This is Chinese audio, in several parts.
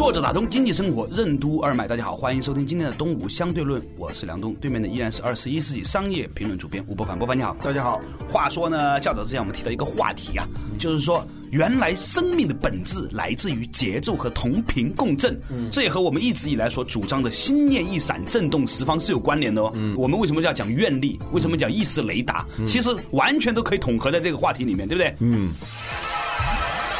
坐着打通经济生活任督二脉，大家好，欢迎收听今天的东吴相对论，我是梁东，对面的依然是二十一世纪商业评论主编吴伯凡，伯凡你好，大家好。话说呢，较早之前我们提到一个话题啊，就是说原来生命的本质来自于节奏和同频共振，这也和我们一直以来所主张的心念一闪震动十方是有关联的哦。我们为什么要讲愿力？为什么讲意识雷达？其实完全都可以统合在这个话题里面，对不对？嗯。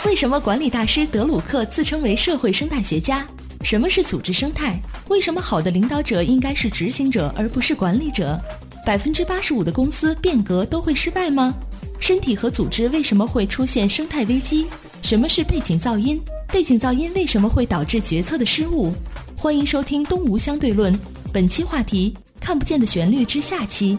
为什么管理大师德鲁克自称为社会生态学家？什么是组织生态？为什么好的领导者应该是执行者而不是管理者？百分之八十五的公司变革都会失败吗？身体和组织为什么会出现生态危机？什么是背景噪音？背景噪音为什么会导致决策的失误？欢迎收听《东吴相对论》，本期话题：看不见的旋律之下期。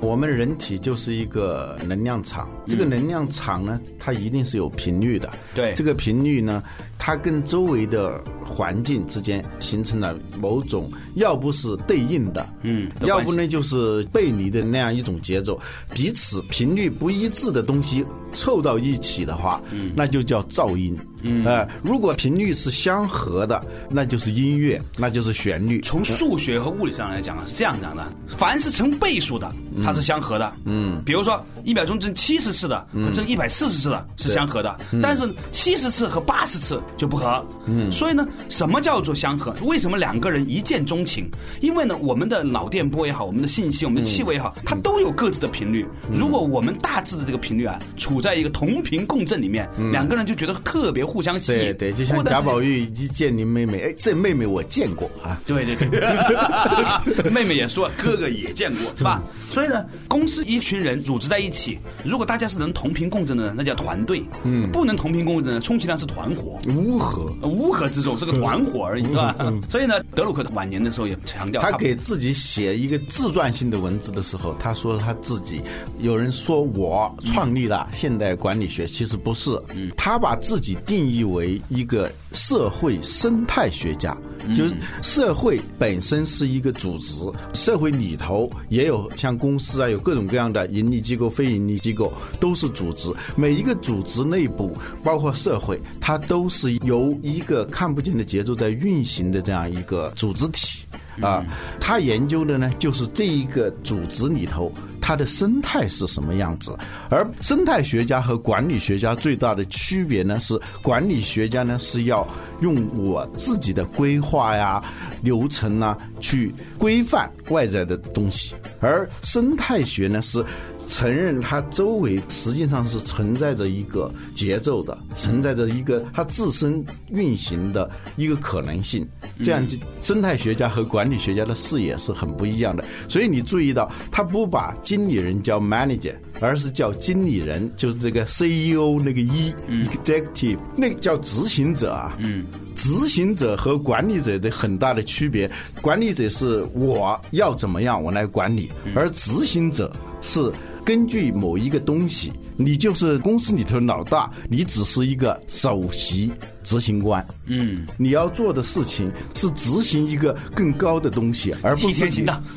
我们人体就是一个能量场，这个能量场呢，它一定是有频率的。对，这个频率呢，它跟周围的环境之间形成了某种，要不是对应的，嗯，要不呢就是背离的那样一种节奏，彼此频率不一致的东西凑到一起的话，嗯，那就叫噪音。嗯，呃，如果频率是相合的，那就是音乐，那就是旋律。从数学和物理上来讲是这样讲的：凡是成倍数的，它是相合的。嗯，比如说一秒钟挣七十次的和挣一百四十次的是相合的，但是七十次和八十次就不合。嗯，所以呢，什么叫做相合？为什么两个人一见钟情？因为呢，我们的脑电波也好，我们的信息、我们的气味也好，它都有各自的频率。如果我们大致的这个频率啊，处在一个同频共振里面，两个人就觉得特别。互相吸引，对对，就像贾宝玉一见您妹妹，哎，这妹妹我见过啊，对 对对，妹妹也说哥哥也见过，是吧？所以呢，公司一群人组织在一起，如果大家是能同频共振的，那叫团队；嗯，不能同频共振的，充其量是团伙，乌合，乌合之众是个团伙而已，是吧？所以呢，德鲁克晚年的时候也强调，他给自己写一个自传性的文字的时候，他说他自己，有人说我创立了现代管理学，其实不是，嗯，他把自己定。定义为一个社会生态学家，就是社会本身是一个组织，社会里头也有像公司啊，有各种各样的盈利机构、非盈利机构，都是组织。每一个组织内部，包括社会，它都是由一个看不见的节奏在运行的这样一个组织体。啊，他研究的呢，就是这一个组织里头它的生态是什么样子。而生态学家和管理学家最大的区别呢，是管理学家呢是要用我自己的规划呀、流程啊去规范外在的东西，而生态学呢是。承认它周围实际上是存在着一个节奏的，存在着一个它自身运行的一个可能性。这样，就生态学家和管理学家的视野是很不一样的。所以你注意到，他不把经理人叫 manager，而是叫经理人，就是这个 CEO 那个 E，executive 那个叫执行者啊。嗯，执行者和管理者的很大的区别，管理者是我要怎么样我来管理，而执行者是。根据某一个东西，你就是公司里头老大，你只是一个首席执行官。嗯，你要做的事情是执行一个更高的东西，而不是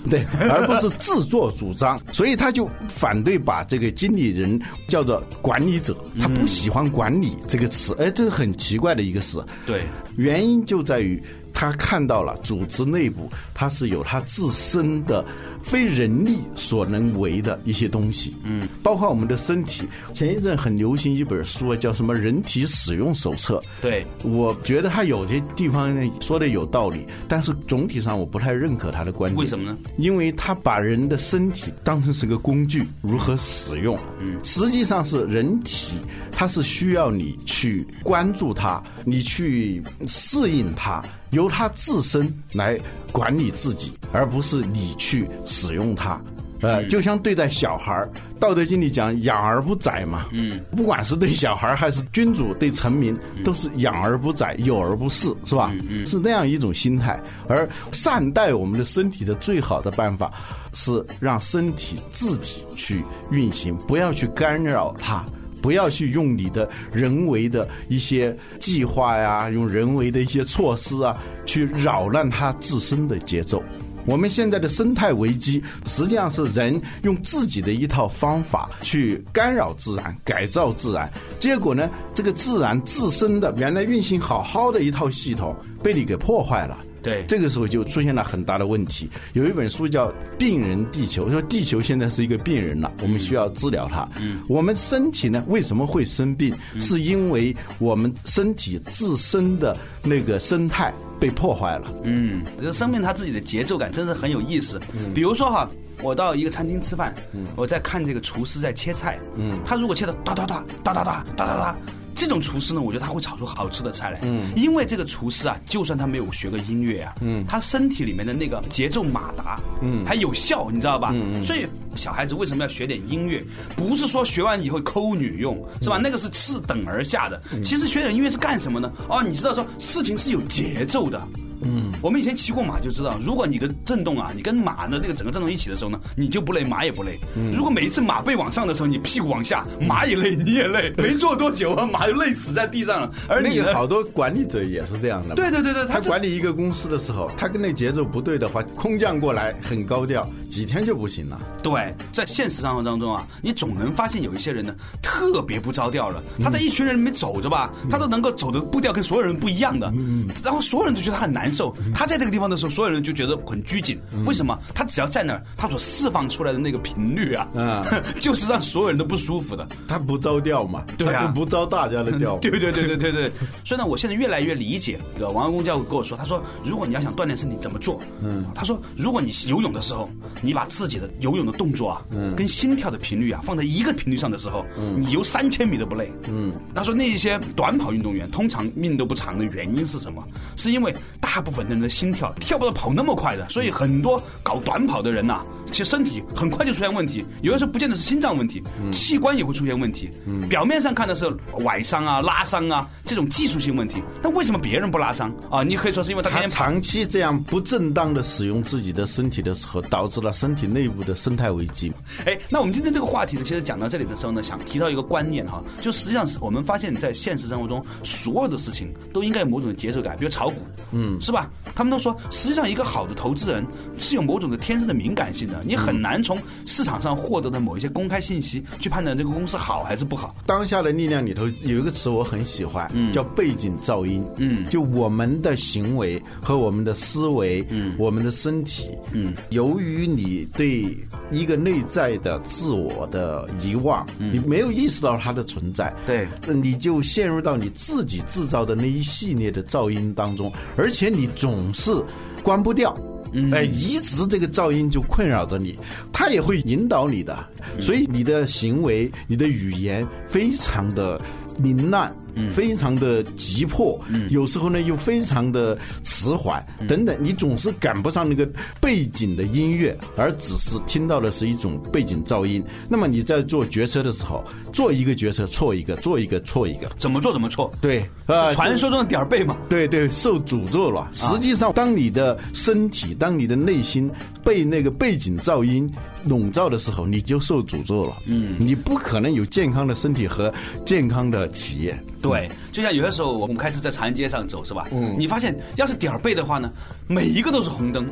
对，而不是自作主张。所以他就反对把这个经理人叫做管理者，他不喜欢管理这个词。哎，这是很奇怪的一个事。对，原因就在于。他看到了组织内部，他是有他自身的非人力所能为的一些东西，嗯，包括我们的身体。前一阵很流行一本书，叫什么《人体使用手册》。对，我觉得他有些地方说的有道理，但是总体上我不太认可他的观点。为什么呢？因为他把人的身体当成是个工具，如何使用？嗯，实际上是人体，它是需要你去关注它，你去适应它。由它自身来管理自己，而不是你去使用它。呃，就像对待小孩儿，《道德经》里讲“养而不宰”嘛。嗯，不管是对小孩儿还是君主对臣民，都是养而不宰，幼而不恃，是吧？是那样一种心态。而善待我们的身体的最好的办法，是让身体自己去运行，不要去干扰它。不要去用你的人为的一些计划呀，用人为的一些措施啊，去扰乱它自身的节奏。我们现在的生态危机，实际上是人用自己的一套方法去干扰自然、改造自然，结果呢，这个自然自身的原来运行好好的一套系统，被你给破坏了。对，这个时候就出现了很大的问题。有一本书叫《病人地球》，说地球现在是一个病人了，我们需要治疗它。嗯，我们身体呢为什么会生病？是因为我们身体自身的那个生态被破坏了。嗯，这个生命它自己的节奏感真是很有意思。比如说哈，我到一个餐厅吃饭，我在看这个厨师在切菜，嗯，他如果切的哒哒哒哒哒哒哒哒哒。这种厨师呢，我觉得他会炒出好吃的菜来。嗯，因为这个厨师啊，就算他没有学过音乐啊，嗯，他身体里面的那个节奏马达，嗯，还有效，你知道吧？嗯嗯。所以小孩子为什么要学点音乐？不是说学完以后抠女用，是吧？那个是次等而下的。其实学点音乐是干什么呢？哦，你知道说事情是有节奏的。嗯，我们以前骑过马就知道，如果你的震动啊，你跟马的那个整个震动一起的时候呢，你就不累，马也不累。如果每一次马背往上的时候，你屁股往下，马也累，你也累，没坐多久啊，马就累死在地上了。而那个好多管理者也是这样的。对对对对，他管理一个公司的时候，他跟那节奏不对的话，空降过来很高调，几天就不行了。对，在现实生活当中啊，你总能发现有一些人呢，特别不着调了。他在一群人里面走着吧，他都能够走的步调跟所有人不一样的，嗯然后所有人都觉得他很难。受他在这个地方的时候，所有人就觉得很拘谨。为什么？他只要在那儿，他所释放出来的那个频率啊，嗯 就是让所有人都不舒服的。他不着调嘛？对啊，不着大家的调。对对对对对对。所以呢，我现在越来越理解。王文公教跟我说，他说，如果你要想锻炼身体，怎么做？嗯，他说，如果你游泳的时候，你把自己的游泳的动作啊，嗯，跟心跳的频率啊放在一个频率上的时候，嗯，你游三千米都不累。嗯，他说，那一些短跑运动员通常命都不长的原因是什么？是因为大。部分的人的心跳跳不到跑那么快的，所以很多搞短跑的人呐，其实身体很快就出现问题。有的时候不见得是心脏问题，器官也会出现问题。表面上看的是崴伤啊、拉伤啊这种技术性问题，那为什么别人不拉伤啊？你可以说是因为他长期这样不正当的使用自己的身体的时候，导致了身体内部的生态危机。哎，那我们今天这个话题呢，其实讲到这里的时候呢，想提到一个观念哈，就实际上是我们发现，在现实生活中，所有的事情都应该有某种节奏感，比如炒股，嗯。是吧？他们都说，实际上一个好的投资人是有某种的天生的敏感性的，你很难从市场上获得的某一些公开信息去判断这个公司好还是不好。当下的力量里头有一个词我很喜欢，叫背景噪音。嗯，就我们的行为和我们的思维，嗯，我们的身体，嗯，由于你对一个内在的自我的遗忘，你没有意识到它的存在，对，你就陷入到你自己制造的那一系列的噪音当中。而且你总是关不掉，哎，一直这个噪音就困扰着你，它也会引导你的，所以你的行为、你的语言非常的凌乱。非常的急迫，有时候呢又非常的迟缓，等等，你总是赶不上那个背景的音乐，而只是听到的是一种背景噪音。那么你在做决策的时候，做一个决策错一个，做一个错一个，怎么做怎么错？对，呃，传说中的点儿背嘛。对对，受诅咒了。实际上，当你的身体，当你的内心被那个背景噪音笼罩的时候，你就受诅咒了。嗯，你不可能有健康的身体和健康的企业。对，就像有些时候我们开车在长安街上走，是吧？嗯，你发现要是点儿背的话呢，每一个都是红灯；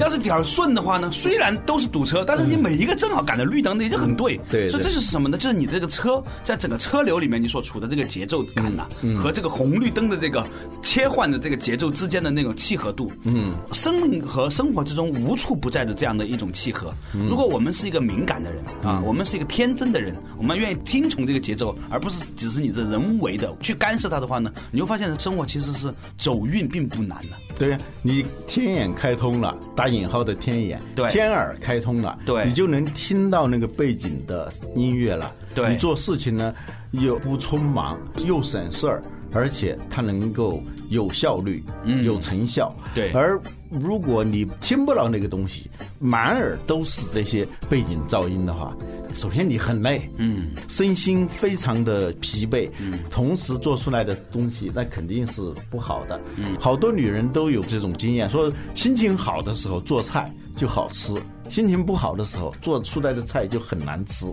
要是点儿顺的话呢，虽然都是堵车，但是你每一个正好赶着绿灯，那就很对。对，所以这就是什么呢？就是你这个车在整个车流里面，你所处的这个节奏感呐，和这个红绿灯的这个切换的这个节奏之间的那种契合度。嗯，生命和生活之中无处不在的这样的一种契合。如果我们是一个敏感的人啊，我们是一个天真的人，我们愿意听从这个节奏，而不是只是你的人为的。去干涉它的话呢，你会发现生活其实是走运并不难的。对呀，你天眼开通了，打引号的天眼，对，天耳开通了，对，你就能听到那个背景的音乐了。对，你做事情呢又不匆忙，又省事儿。而且它能够有效率、有成效。对而如果你听不到那个东西，满耳都是这些背景噪音的话，首先你很累，嗯，身心非常的疲惫，嗯，同时做出来的东西那肯定是不好的。嗯，好多女人都有这种经验，说心情好的时候做菜就好吃，心情不好的时候做出来的菜就很难吃。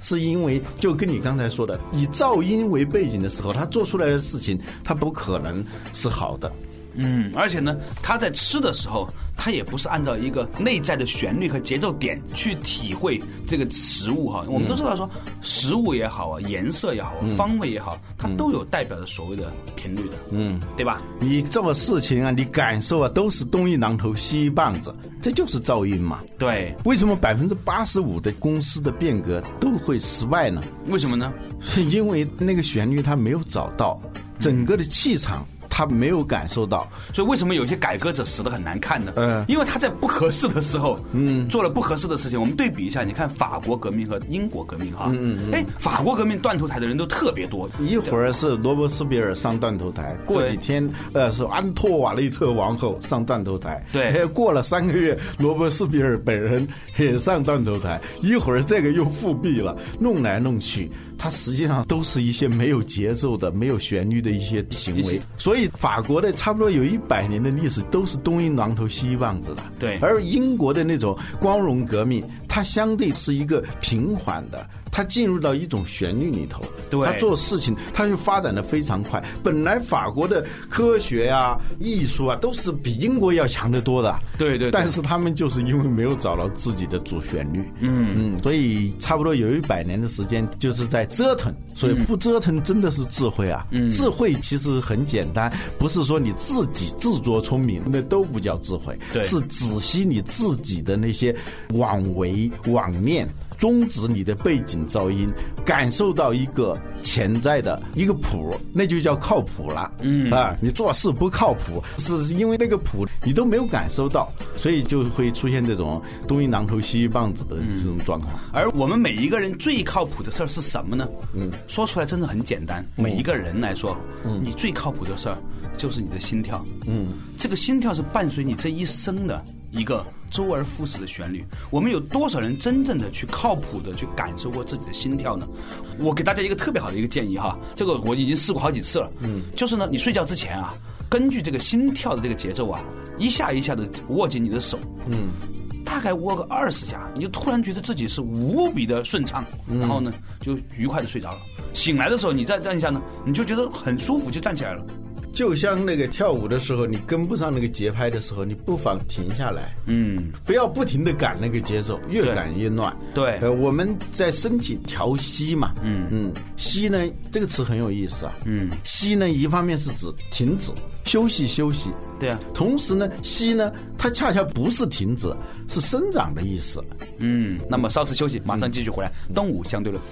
是因为就跟你刚才说的，以噪音为背景的时候，他做出来的事情，他不可能是好的。嗯，而且呢，他在吃的时候，他也不是按照一个内在的旋律和节奏点去体会这个食物哈。我们都知道说，食物也好啊，颜色也好，方位也好，它都有代表着所谓的频率的，嗯，对吧？你做事情啊，你感受啊，都是东一榔头西一棒子，这就是噪音嘛。对，为什么百分之八十五的公司的变革都会失败呢？为什么呢？是因为那个旋律它没有找到，整个的气场他没有感受到。所以为什么有些改革者死的很难看呢？嗯因为他在不合适的时候，嗯，做了不合适的事情。我们对比一下，你看法国革命和英国革命哈，嗯嗯，哎，法国革命断头台的人都特别多，一会儿是罗伯斯比尔上断头台，过几天呃是安托瓦雷特王后上断头台，对。哎过了三个月，罗伯斯比尔本人也上断头台，一会儿这个又复辟了，弄来弄去，它实际上都是一些没有节奏的、没有旋律的一些行为。所以法国的差不多有一百年的历史都是东一榔头西一棒子的，对而英国的那种光荣革命，它相对是一个平缓的。它进入到一种旋律里头，对它做事情，他就发展的非常快。本来法国的科学啊、艺术啊，都是比英国要强得多的。对对对但是他们就是因为没有找到自己的主旋律，嗯嗯，所以差不多有一百年的时间就是在折腾。所以不折腾真的是智慧啊！嗯，智慧其实很简单，不是说你自己自作聪明，那都不叫智慧。对是仔细你自己的那些妄为妄念。终止你的背景噪音，感受到一个潜在的一个谱，那就叫靠谱了。嗯啊，你做事不靠谱，是因为那个谱你都没有感受到，所以就会出现这种东一榔头西一棒子的这种状况。而我们每一个人最靠谱的事儿是什么呢？嗯，说出来真的很简单。每一个人来说，嗯，你最靠谱的事儿就是你的心跳。嗯，这个心跳是伴随你这一生的一个周而复始的旋律。我们有多少人真正的去靠谱的去感受过自己的心跳呢？我给大家一个特别好的一个建议哈，这个我已经试过好几次了。嗯，就是呢，你睡觉之前啊，根据这个心跳的这个节奏啊，一下一下的握紧你的手。嗯。大概握个二十下，你就突然觉得自己是无比的顺畅，然后呢就愉快的睡着了。醒来的时候，你再站一下呢，你就觉得很舒服，就站起来了。就像那个跳舞的时候，你跟不上那个节拍的时候，你不妨停下来，嗯，不要不停的赶那个节奏，越赶越乱。对。呃，我们在身体调息嘛，嗯。嗯，息呢这个词很有意思啊，嗯，息呢一方面是指停止、休息、休息，对啊，同时呢，息呢它恰恰不是停止，是生长的意思。嗯。那么稍事休息，马上继续回来。东吴相对论，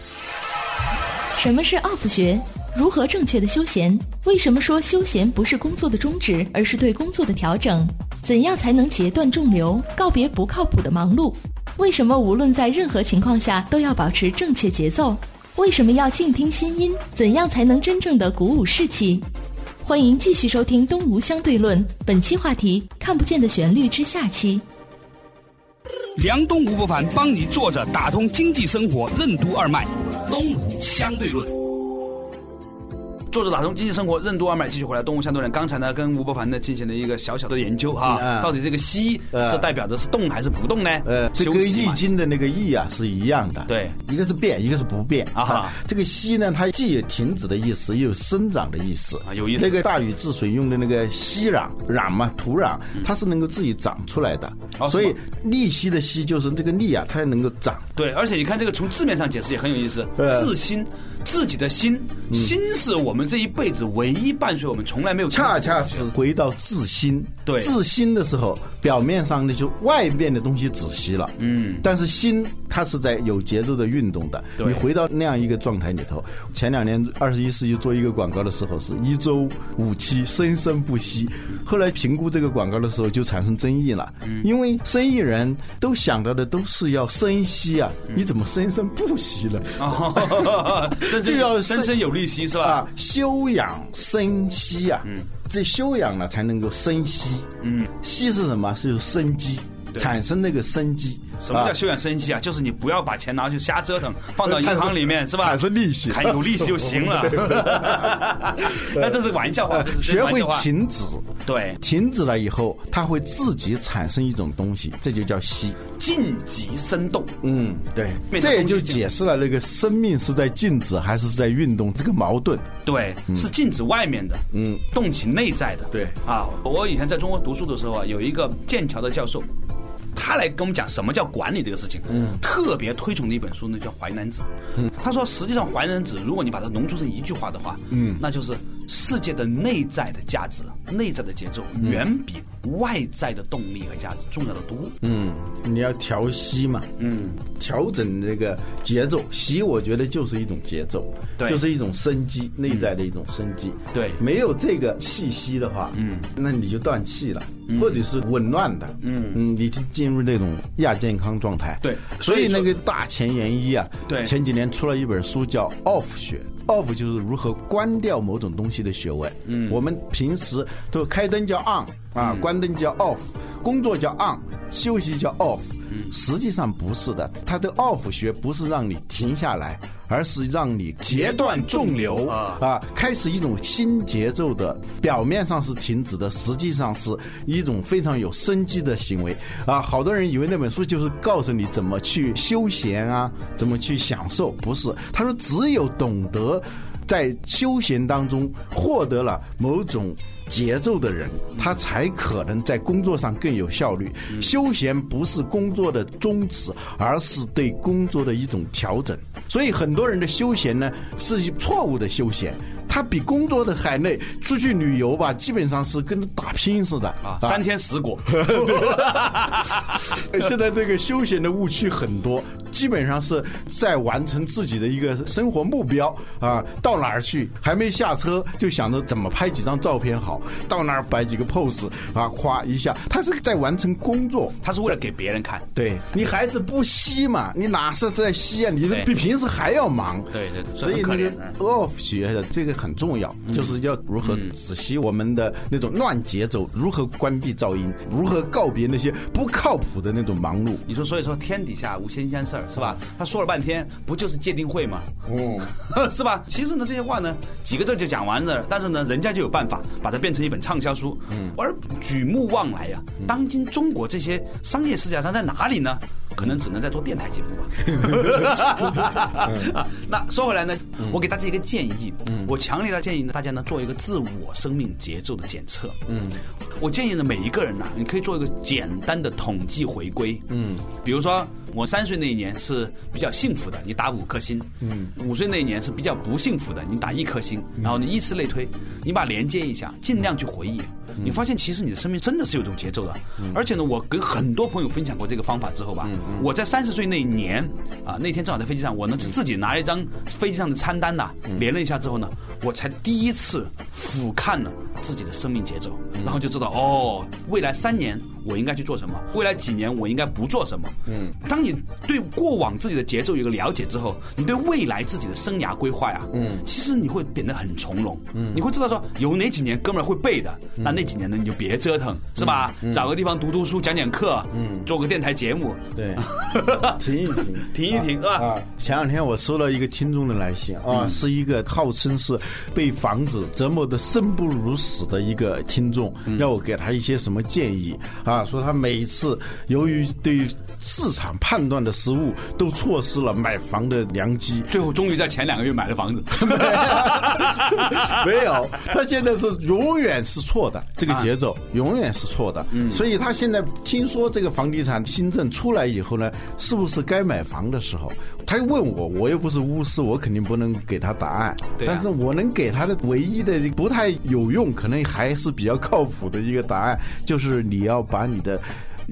什么是奥弗学？如何正确的休闲？为什么说休闲不是工作的终止，而是对工作的调整？怎样才能截断众流，告别不靠谱的忙碌？为什么无论在任何情况下都要保持正确节奏？为什么要静听心音？怎样才能真正的鼓舞士气？欢迎继续收听《东吴相对论》，本期话题：看不见的旋律之下期。梁东吴不凡帮你坐着打通经济生活任督二脉，东吴相对论。坐着打通经济生活任督二脉，继续回来。动物相对论，刚才呢跟吴伯凡呢进行了一个小小的研究哈，嗯到底这个息是代表的是动还是不动呢？呃，这跟易经的那个易啊是一样的，对，一个是变，一个是不变。啊这个息呢，它既有停止的意思，也有生长的意思。啊有意思。那个大禹治水用的那个息壤壤嘛，土壤，它是能够自己长出来的，所以利息的息就是这个利啊，它能够长。对，而且你看这个从字面上解释也很有意思，呃自心，自己的心，心是我们这一辈子唯一伴随我们从来没有恰恰是回到自心，对。自心的时候，表面上呢就外面的东西止息了，嗯，但是心它是在有节奏的运动的。你回到那样一个状态里头，前两年二十一世纪做一个广告的时候是一周五期，生生不息。后来评估这个广告的时候就产生争议了，因为生意人都想到的都是要生息啊，你怎么生生不息了？哦，生就要生生有利息是吧？啊，休养生息啊，嗯，这修养了才能够生息，嗯，息是什么？是有生机，产生那个生机。啊什么叫休养生息啊？就是你不要把钱拿去瞎折腾，放到银行里面是吧？产生利息还有利息就行了。那这是玩笑话，这是学会停止，对停止了以后，它会自己产生一种东西，这就叫息。静极生动。嗯，对，这也就解释了那个生命是在静止还是在运动这个矛盾。对，是静止外面的，嗯，动起内在的。对啊，我以前在中国读书的时候啊，有一个剑桥的教授，他来跟我们讲什么叫管理这个事情，嗯，特别推崇的一本书呢叫《淮南子》，嗯，他说实际上《淮南子》如果你把它浓缩成一句话的话，嗯，那就是世界的内在的价值、内在的节奏远比外在的动力和价值重要的多。嗯，你要调息嘛，嗯，调整这个节奏。息，我觉得就是一种节奏，对就是一种生机，内在的一种生机。对没有这个气息的话，嗯，那你就断气了，或者是紊乱的，嗯嗯，你就进入那种亚健康状态。对所以所以那个大前研一啊，对前几年出了一本书叫《off 学》。Off 就是如何关掉某种东西的学问。嗯，我们平时都开灯叫 on 啊，关灯叫 off，工作叫 on，休息叫 off。实际上不是的，它的 off 学不是让你停下来，而是让你截断重流啊啊，开始一种新节奏的，表面上是停止的，实际上是一种非常有生机的行为啊。好多人以为那本书就是告诉你怎么去休闲啊，怎么去享受，不是。他说只有懂得在休闲当中获得了某种。节奏的人，他才可能在工作上更有效率。休闲不是工作的宗旨，而是对工作的一种调整。所以很多人的休闲呢是错误的休闲，他比工作的还累。出去旅游吧，基本上是跟打拼似的啊，三天十果。现在这个休闲的误区很多，基本上是在完成自己的一个生活目标啊。到哪儿去还没下车就想着怎么拍几张照片好，到那儿摆几个 pose 啊，夸一下，他是在完成工作。他是为了给别人看。对你还是不吸嘛？你哪是在吸啊？你对比平时还要忙。对对对所以那个 off 学的这个很重要，就是要如何仔细我们的那种乱节奏，如何关闭噪音，如何告别那些不靠谱的那种忙碌。你说，所以说天底下无新鲜事儿，是吧？他说了半天，不就是界定会吗？哦，是吧？其实呢，这些话呢，几个字就讲完了，但是呢，人家就有办法把它变成一本畅销书。嗯，而举目望来呀、当今中国这些商业世家上在哪里呢？可能只能在做电台节目吧。啊，那说回来呢，我给大家一个建议，我强烈的建议呢，大家呢做一个自我生命节奏的检测。嗯，我建议呢，每一个人呢，你可以做一个简单的统计回归。嗯，比如说我三岁那一年是比较幸福的，你打五颗星。嗯，五岁那一年是比较不幸福的，你打一颗星。然后你依次类推，你把连接一下，尽量去回忆。你发现其实你的生命真的是有一种节奏的，而且呢，我跟很多朋友分享过这个方法之后吧，我在三十岁那一年啊，那天正好在飞机上，我呢自己拿了一张飞机上的餐单呐、连了一下之后呢，我才第一次俯瞰了自己的生命节奏，然后就知道哦，未来三年我应该去做什么，未来几年我应该不做什么。嗯，当你对过往自己的节奏有个了解之后，你对未来自己的生涯规划呀，嗯，其实你会变得很从容。嗯，你会知道说有哪几年哥们儿会背的，那那几年呢你就别折腾，是吧？找个地方读读书、讲讲课，嗯，做个电台节目，对，停一停，停一停啊。啊！前两天我收到一个听众的来信啊，是一个号称是被房子折磨的生不如死的一个听众，要我给他一些什么建议啊？说他每一次由于对市场判断的失误，都错失了买房的良机。最后终于在前两个月买了房子，没有，他现在是永远是错的，这个节奏永远是错的。嗯所以他现在听说这个房地产新政出来以后呢，是不是该买房的时候？他又问我，我又不是巫师，我肯定不能给他答案。对啊但是我能给他的唯一的不太有用，可能还是比较靠谱的一个答案，就是你要把你的。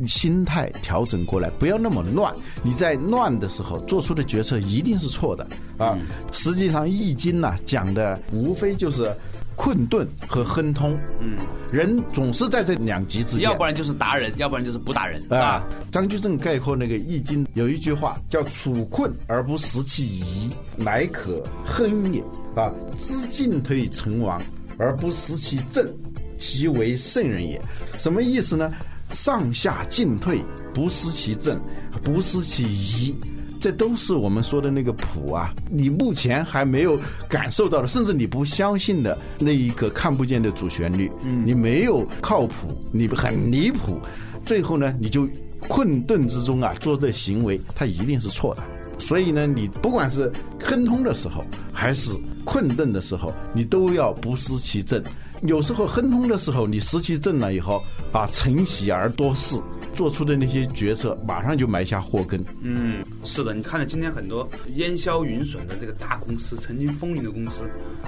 心态调整过来，不要那么乱。你在乱的时候做出的决策一定是错的啊。实际上，《易经》呢讲的无非就是困顿和亨通。嗯，人总是在这两极之间，要不然就是达人，要不然就是不达人啊啊。。张居正概括那个《易经》有一句话叫“处困而不失其宜，乃可亨也”。啊，知进退成王而不失其正，其为圣人也。什么意思呢？上下进退不失其正，不失其宜。这都是我们说的那个谱啊，你目前还没有感受到的，甚至你不相信的那一个看不见的主旋律，嗯，你没有靠谱，你很离谱，最后呢，你就困顿之中啊做的行为，它一定是错的。所以呢，你不管是亨通的时候，还是困顿的时候，你都要不失其正。有时候亨通的时候，你湿气正了以后啊，成喜而多事，做出的那些决策，马上就埋下祸根。嗯，是的，你看到今天很多烟消云损的这个大公司，曾经风云的公司，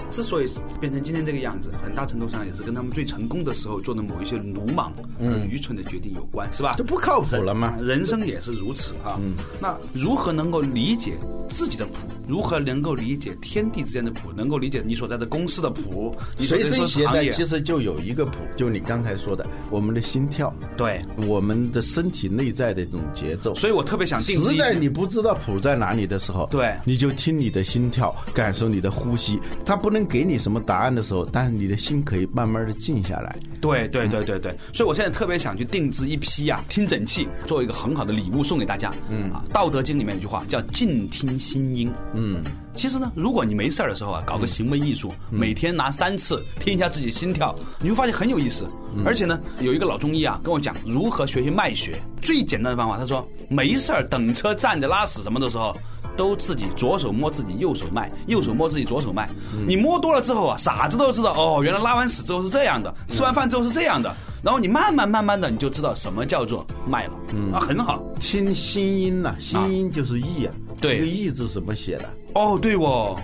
之所以变成今天这个样子，很大程度上也是跟他们最成功的时候做的某一些鲁莽、嗯、愚蠢的决定有关，是吧？这不靠谱了吗？人生也是如此哈、嗯。那如何能够理解自己的谱？如何能够理解天地之间的谱？能够理解你所在的公司的谱？你随身携带其实就有一个谱，就你刚才说的，我们的心跳，对。我们的身体内在的这种节奏。所以我特别想定制实在你不知道谱在哪里的时候，对你就听你的心跳，感受你的呼吸。它不能给你什么答案的时候，但是你的心可以慢慢的静下来。对对对对对，所以我现在特别想去定制一批啊听诊器，做一个很好的礼物送给大家。嗯啊，《道德经》里面有句话叫“静听心音”。嗯，其实呢，如果你没事儿的时候啊，搞个行为艺术，每天拿三次听一下自己心跳，你会发现很有意思。而且呢，有一个老中医啊跟我讲如何学习脉学，最简单的方法，他说没事儿等车站着拉屎什么的时候。都自己左手摸自己右手脉，右手摸自己左手脉。你摸多了之后啊，傻子都知道哦，原来拉完屎之后是这样的，吃完饭之后是这样的。然后你慢慢慢慢的，你就知道什么叫做脉了。嗯啊，很好。听心音呐、心音就是意啊。对这个意字怎么写的？哦，对哦，啊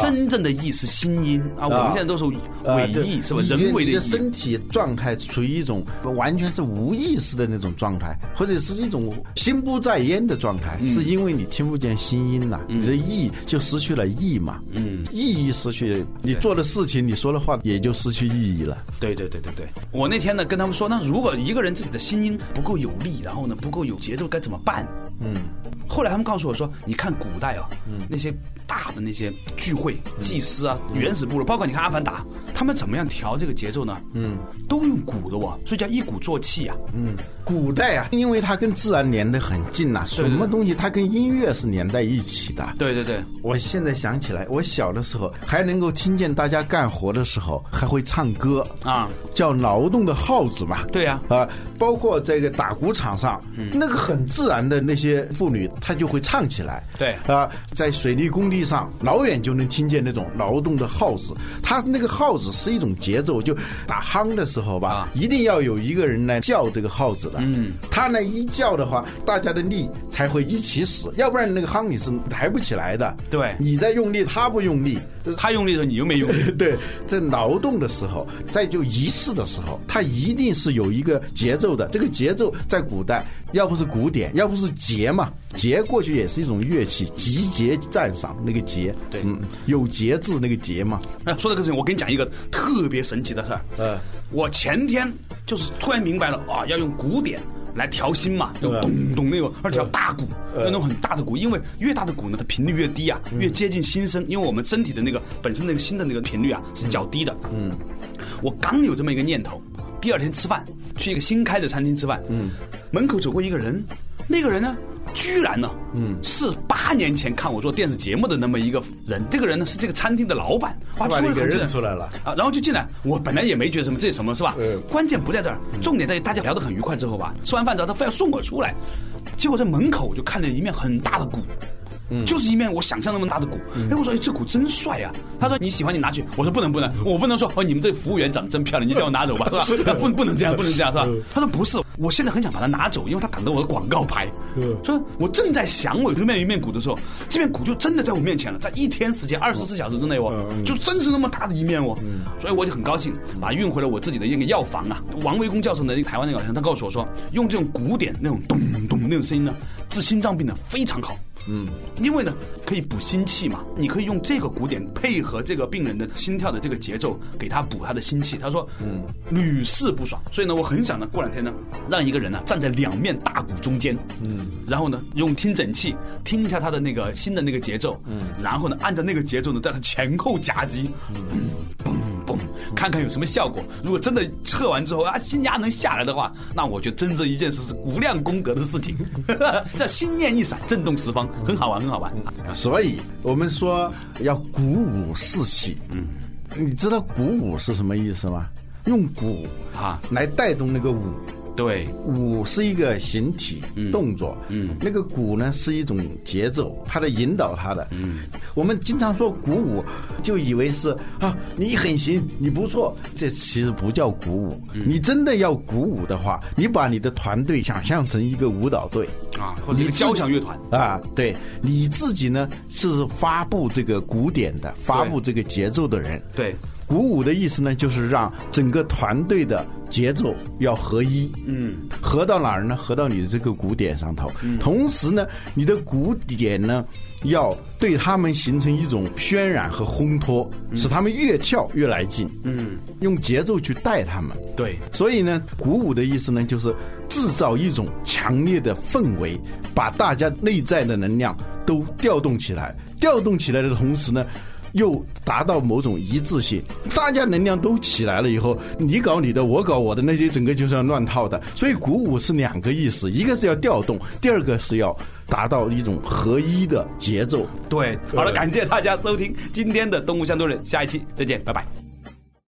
真正的意是心音啊，我们现在都是啊伪意，是吧？人为的意。身体状态处于一种完全是无意识的那种状态，或者是一种心不在焉的状态，嗯是因为你听不见心音了、你的意就失去了意嘛。嗯，意义失去，你做的事情，你说的话也就失去意义了。对对对对对，我那天呢跟他们说，那如果一个人自己的心音不够有力，然后呢不够有节奏，该怎么办？嗯，后来他们告诉我说，你看古代啊，那些大的那些聚会、祭司啊、原始部落，包括你看《阿凡达》，他们怎么样调这个节奏呢？嗯，都用鼓的哦，所以叫一鼓作气啊。嗯，古代啊，因为它跟自然连得很近呐、什么东西它跟音乐是连在一起的。对对对，我现在想起来，我小的时候还能够听见大家干活的时候还会唱歌啊，叫劳动的号子嘛。对呀啊，包括这个打鼓场上，嗯那个很自然的那些妇女，她就会唱起来。对啊，在水利工地上，老远就能听见那种劳动的号子。它那个号子是一种节奏，就打夯的时候吧，啊一定要有一个人来叫这个号子的。嗯，他呢一叫的话，大家的力才会一起使，要不然那个夯你是抬不起来的。对你在用力，他不用力。他用力的时候你又没用力。对，在劳动的时候，在就仪式的时候，它一定是有一个节奏的。这个节奏在古代，要不是古典，要不是节嘛，节过去也是一种乐器，集结赞赏那个节，对。嗯，有节制那个节嘛。哎，说到这个事情，我跟你讲一个特别神奇的事儿。呃，我前天就是突然明白了啊，要用鼓点来调心嘛，用呃咚咚那个，而且要大鼓，要那种很大的鼓，因为越大的鼓呢，它频率越低啊，越接近心声，因为我们身体的那个本身那个心的那个频率啊是较低的。嗯，我刚有这么一个念头，第二天吃饭去一个新开的餐厅吃饭，嗯，门口走过一个人，那个人呢，居然呢，嗯，是八年前看我做电视节目的那么一个人，这个人呢是这个餐厅的老板，哇，把突然很认出来了。啊，然后就进来，我本来也没觉得什么，这是什么是吧？嗯。关键不在这儿，重点在于大家聊得很愉快之后吧，吃完饭之后他非要送我出来，结果在门口我就看见一面很大的鼓，就是一面我想象那么大的鼓。哎，我说哎这鼓真帅啊！他说你喜欢你拿去，我说不能不能，我不能说哦你们这服务员长得真漂亮，你叫我拿走吧，是吧？不不能这样，不能这样，是吧？他说不是，我现在很想把它拿走，因为它挡着我的广告牌。说我正在想我这面一面鼓的时候，这面鼓就真的在我面前了，在一天时间二十四小时之内哦，就真是那么大的一面哦，所以我就很高兴，把它运回了我自己的那个药房啊。王维公教授的那个台湾那个老师，他告诉我说，用这种鼓点那种咚咚那种声音呢，治心脏病的非常好。嗯，因为呢可以补心气嘛，你可以用这个鼓点配合这个病人的心跳的这个节奏，给他补他的心气。他说，嗯，屡试不爽。所以呢，我很想呢，过两天呢，让一个人呢站在两面大鼓中间，嗯，然后呢用听诊器听一下他的那个心的那个节奏，嗯，然后呢按照那个节奏呢，在他前后夹击，嘣 嘣，看看有什么效果。如果真的测完之后啊，心压能下来的话，那我觉得真这一件事是无量功德的事情，这心念一闪，震动十方。很好玩，很好玩。所以我们说要鼓舞士气。嗯，你知道鼓舞是什么意思吗？用鼓啊来带动那个舞。对，舞是一个形体动作，嗯，那个鼓呢是一种节奏，它的引导它的，嗯，我们经常说鼓舞，就以为是啊，你很行，你不错，这其实不叫鼓舞。你真的要鼓舞的话，你把你的团队想象成一个舞蹈队。啊，或者一个交响乐团。啊，对，你自己呢是发布这个鼓点的，发布这个节奏的人，对。鼓舞的意思呢，就是让整个团队的节奏要合一，嗯，合到哪儿呢？合到你的这个鼓点上头。同时呢，你的鼓点呢，要对他们形成一种渲染和烘托，使他们越跳越来劲。嗯，用节奏去带他们。对，所以呢，鼓舞的意思呢，就是制造一种强烈的氛围，把大家内在的能量都调动起来。调动起来的同时呢。又达到某种一致性，大家能量都起来了以后，你搞你的，我搞我的，那些整个就是要乱套的。所以鼓舞是两个意思，一个是要调动，第二个是要达到一种合一的节奏。对，好了，感谢大家收听今天的《动物相对论》，下一期再见，拜拜。